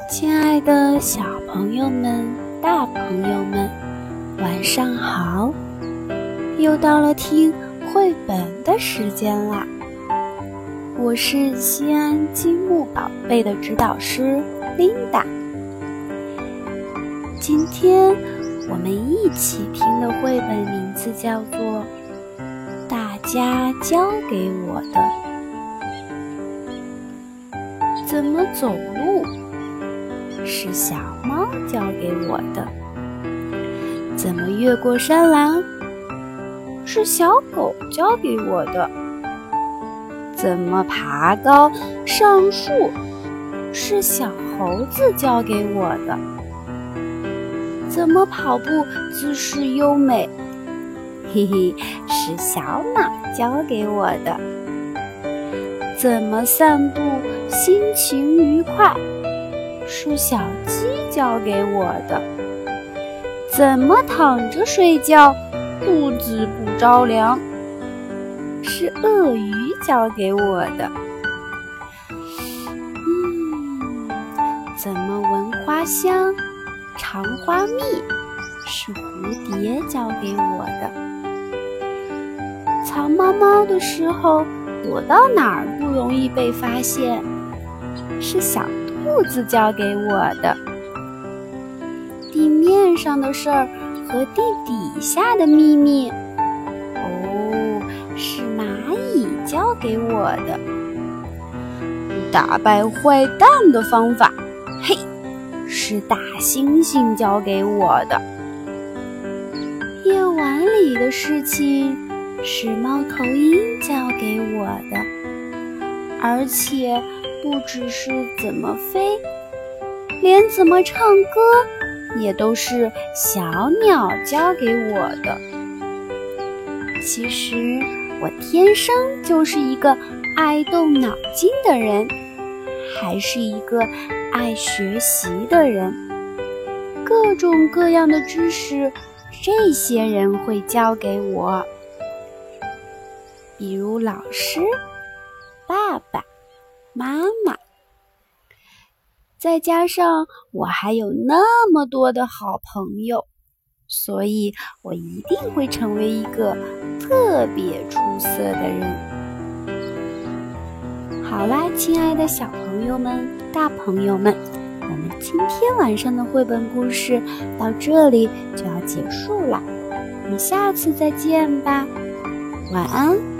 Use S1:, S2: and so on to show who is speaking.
S1: 亲爱的小朋友们、大朋友们，晚上好！又到了听绘本的时间啦。我是西安积木宝贝的指导师琳达。今天我们一起听的绘本名字叫做《大家教给我的》。怎么走路？是小猫教给我的。怎么越过山栏？是小狗教给我的。怎么爬高上树？是小猴子教给我的。怎么跑步姿势优美？嘿嘿，是小马教给我的。怎么散步心情愉快？是小鸡教给我的。怎么躺着睡觉，肚子不着凉？是鳄鱼教给我的。嗯，怎么闻花香，尝花蜜？是蝴蝶教给我的。藏猫猫的时候，躲到哪儿不容易被发现？是小。兔子教给我的，地面上的事儿和地底下的秘密，哦，是蚂蚁教给我的。打败坏蛋的方法，嘿，是大猩猩教给我的。夜晚里的事情，是猫头鹰教给我的，而且。不只是怎么飞，连怎么唱歌也都是小鸟教给我的。其实我天生就是一个爱动脑筋的人，还是一个爱学习的人。各种各样的知识，这些人会教给我，比如老师、爸爸。妈妈，再加上我还有那么多的好朋友，所以我一定会成为一个特别出色的人。好啦，亲爱的小朋友们、大朋友们，我们今天晚上的绘本故事到这里就要结束了，我们下次再见吧，晚安。